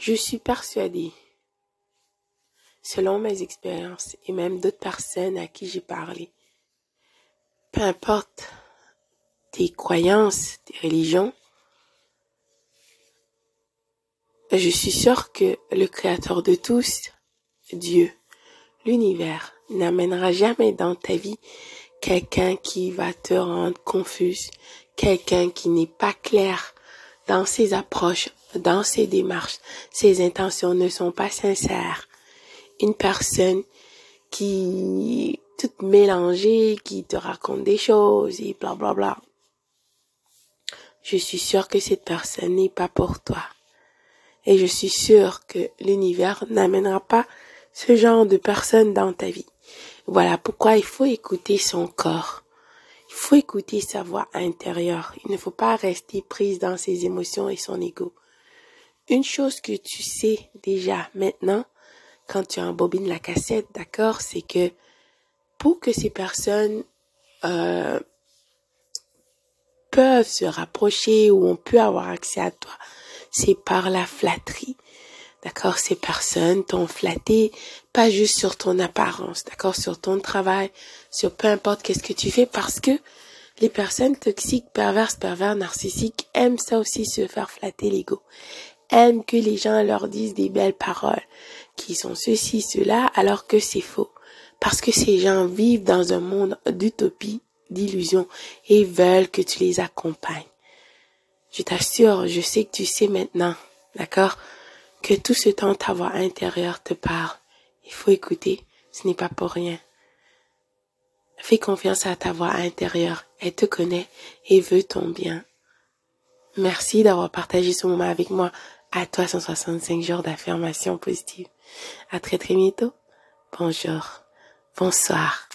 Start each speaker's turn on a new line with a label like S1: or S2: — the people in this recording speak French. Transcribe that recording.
S1: Je suis persuadée, selon mes expériences et même d'autres personnes à qui j'ai parlé, peu importe tes croyances, tes religions, je suis sûre que le Créateur de tous, Dieu, l'univers, n'amènera jamais dans ta vie quelqu'un qui va te rendre confuse, quelqu'un qui n'est pas clair dans ses approches, dans ses démarches, ses intentions ne sont pas sincères. Une personne qui toute mélangée, qui te raconte des choses et bla bla bla. Je suis sûre que cette personne n'est pas pour toi. Et je suis sûre que l'univers n'amènera pas ce genre de personne dans ta vie. Voilà pourquoi il faut écouter son corps. Il faut écouter sa voix intérieure. Il ne faut pas rester prise dans ses émotions et son ego. Une chose que tu sais déjà maintenant, quand tu embobines la cassette, d'accord, c'est que pour que ces personnes euh, peuvent se rapprocher ou on peut avoir accès à toi, c'est par la flatterie. D'accord, ces personnes t'ont flatté, pas juste sur ton apparence, d'accord, sur ton travail, sur peu importe qu'est-ce que tu fais, parce que les personnes toxiques, perverses, pervers, narcissiques aiment ça aussi se faire flatter l'ego, aiment que les gens leur disent des belles paroles, qui sont ceci, cela, alors que c'est faux. Parce que ces gens vivent dans un monde d'utopie, d'illusion, et veulent que tu les accompagnes. Je t'assure, je sais que tu sais maintenant, d'accord, que tout ce temps ta voix intérieure te parle. Il faut écouter, ce n'est pas pour rien. Fais confiance à ta voix intérieure, elle te connaît et veut ton bien. Merci d'avoir partagé ce moment avec moi à toi 165 jours d'affirmation positive. À très très bientôt. Bonjour. Bonsoir.